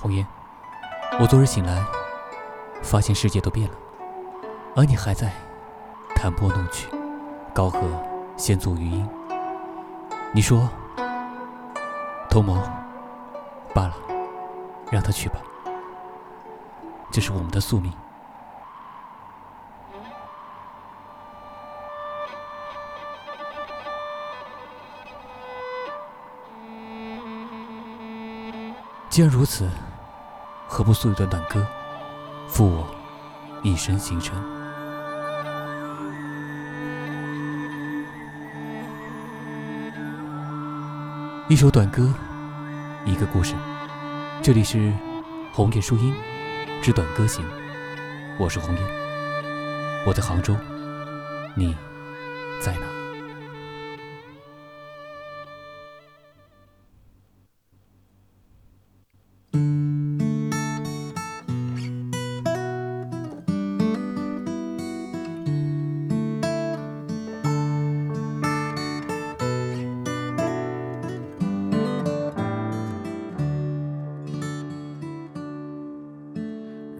红颜，我昨日醒来，发现世界都变了，而你还在弹拨弄曲，高和先作余音。你说，同谋罢了，让他去吧，这是我们的宿命。既然如此，何不诉一段短歌，负我一生行程？一首短歌，一个故事。这里是红叶书音之短歌行，我是红叶，我在杭州，你在哪？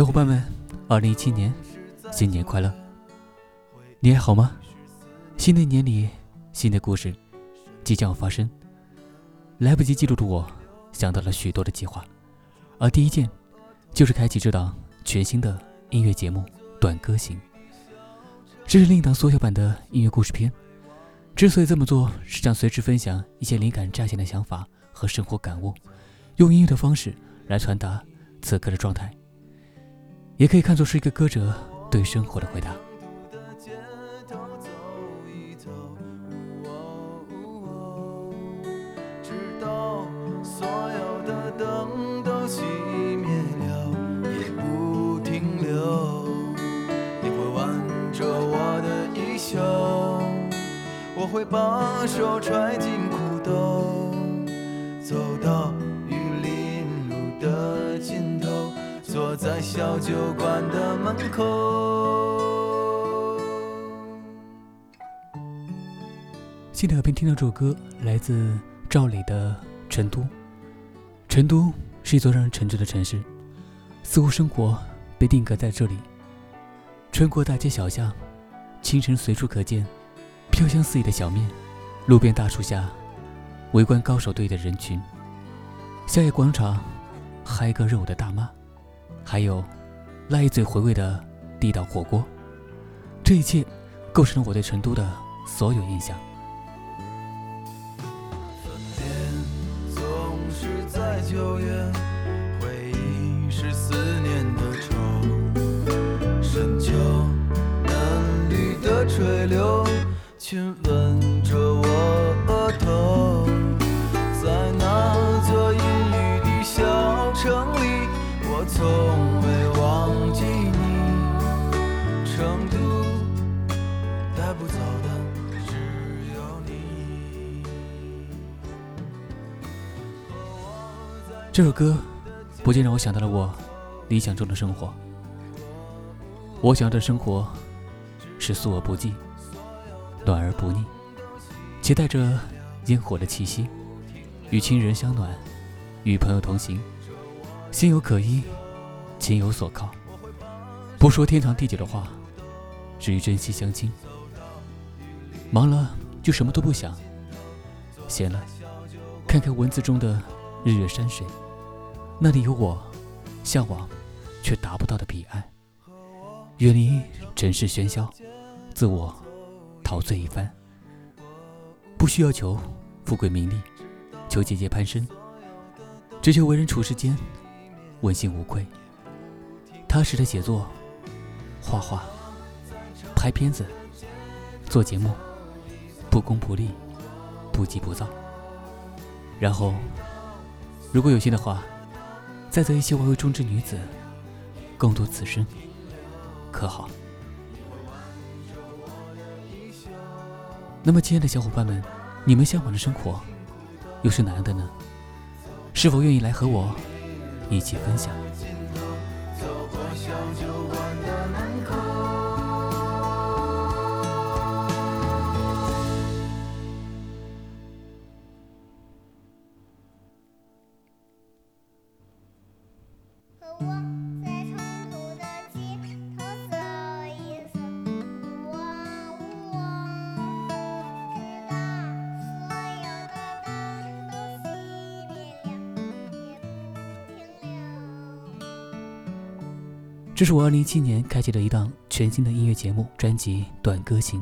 小伙伴们，二零一七年新年快乐！你还好吗？新的一年里，新的故事即将要发生。来不及记录的我，想到了许多的计划，而第一件就是开启这档全新的音乐节目《短歌行》。这是另一档缩小版的音乐故事片。之所以这么做，是想随时分享一些灵感乍现的想法和生活感悟，用音乐的方式来传达此刻的状态。也可以看作是一个歌者对生活的回答。会把手揣进裤兜，走到坐在小酒馆的门口。现在耳边听到这首歌，来自赵磊的《成都》。成都是一座让人沉醉的城市，似乎生活被定格在这里。穿过大街小巷，清晨随处可见飘香四溢的小面，路边大树下围观高手队的人群，夏夜广场嗨歌热舞的大妈，还有辣一嘴回味的地道火锅。这一切构成了我对成都的所有印象。分别总是在九月，回忆是思念的愁。深秋嫩绿的垂柳，亲吻这首歌不禁让我想到了我理想中的生活。我想要的生活是素而不忌，暖而不腻，且带着烟火的气息，与亲人相暖，与朋友同行，心有可依，情有所靠。不说天长地久的话，只于珍惜相亲。忙了就什么都不想，闲了看看文字中的日月山水，那里有我向往却达不到的彼岸。远离尘世喧嚣，自我陶醉一番。不需要求富贵名利，求节节攀升，只求为人处世间问心无愧。踏实的写作、画画、拍片子、做节目，不功不利，不急不躁。然后，如果有幸的话，再择一些我为中之女子，共度此生，可好？那么，亲爱的小伙伴们，你们向往的生活又是哪样的呢？是否愿意来和我一起分享？这是我二零一七年开启的一档全新的音乐节目专辑《短歌行》。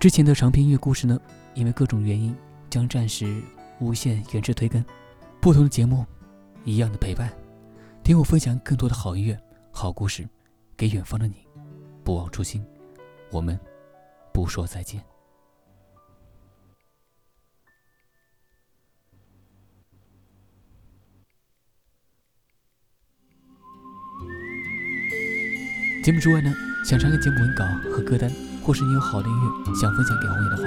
之前的长篇音乐故事呢，因为各种原因将暂时无限延迟推更。不同的节目，一样的陪伴，听我分享更多的好音乐、好故事，给远方的你。不忘初心，我们不说再见。节目之外呢，想查看节目文稿和歌单，或是你有好的音乐想分享给红叶的话，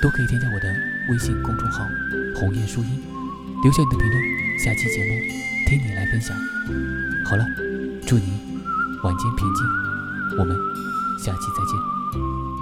都可以添加我的微信公众号“红叶树音”，留下你的评论。下期节目听你来分享。好了，祝你晚间平静，我们下期再见。